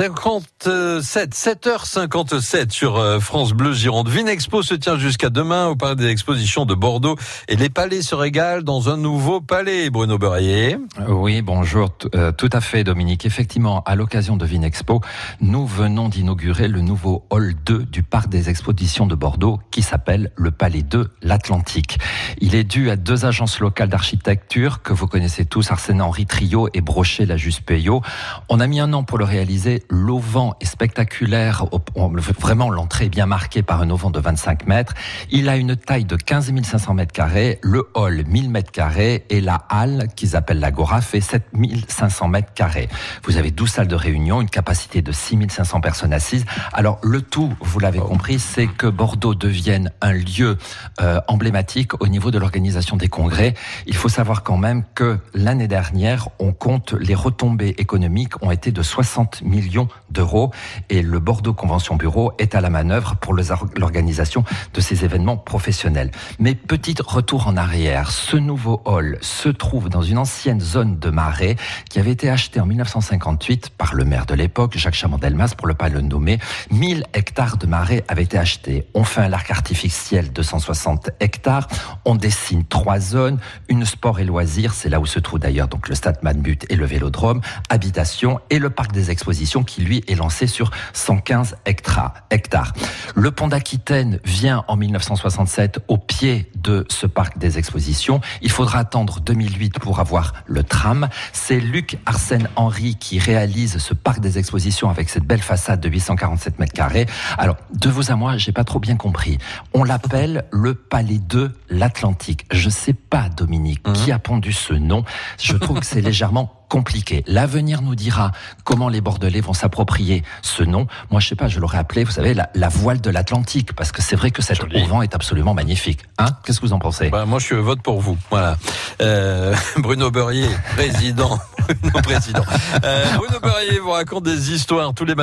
57, 7h57 sur euh, France Bleu Gironde. Vinexpo se tient jusqu'à demain au Palais des Expositions de Bordeaux et les palais se régalent dans un nouveau palais. Bruno Beurrier. Oui, bonjour. Euh, tout à fait, Dominique. Effectivement, à l'occasion de Vinexpo, nous venons d'inaugurer le nouveau hall 2 du Parc des Expositions de Bordeaux qui s'appelle le Palais 2 L'Atlantique. Il est dû à deux agences locales d'architecture que vous connaissez tous, Arsène Henri Trio et Brochet La Payot. On a mis un an pour le réaliser l'auvent est spectaculaire, vraiment l'entrée est bien marquée par un auvent de 25 mètres. Il a une taille de 15 500 mètres carrés, le hall 1000 mètres carrés et la halle qu'ils appellent l'agora fait 7500 mètres carrés. Vous avez 12 salles de réunion, une capacité de 6500 personnes assises. Alors le tout, vous l'avez compris, c'est que Bordeaux devienne un lieu euh, emblématique au niveau de l'organisation des congrès. Il faut savoir quand même que l'année dernière, on compte les retombées économiques ont été de 60 millions d'euros et le Bordeaux Convention Bureau est à la manœuvre pour l'organisation de ces événements professionnels. Mais petit retour en arrière, ce nouveau hall se trouve dans une ancienne zone de marais qui avait été achetée en 1958 par le maire de l'époque, Jacques Chamandelmas, pour le pas le nommer. 1000 hectares de marais avaient été achetés. On fait un lac artificiel de 160 hectares. On dessine trois zones, une sport et loisirs, c'est là où se trouve d'ailleurs donc le stade Manbut et le vélodrome, habitation et le parc des expositions qui lui est lancé sur 115 hectares. Le pont d'Aquitaine vient en 1967 au pied de ce parc des expositions. Il faudra attendre 2008 pour avoir le tram. C'est Luc Arsène Henry qui réalise ce parc des expositions avec cette belle façade de 847 mètres carrés. Alors, de vous à moi, j'ai pas trop bien compris. On l'appelle le Palais de l'Atlantique. Je sais pas, Dominique, qui mhm. a pondu ce nom. Je trouve que c'est légèrement compliqué. L'avenir nous dira comment les Bordelais vont s'approprier ce nom. Moi, je sais pas, je l'aurais appelé, vous savez, la, voile de l'Atlantique, parce que c'est vrai que cet auvent est absolument magnifique. Hein? Qu'est-ce que vous en pensez? Bah, Moi, je vote pour vous. Voilà. Euh, Bruno Beurrier, président. président. Euh, Bruno Beurrier vous raconte des histoires tous les matins.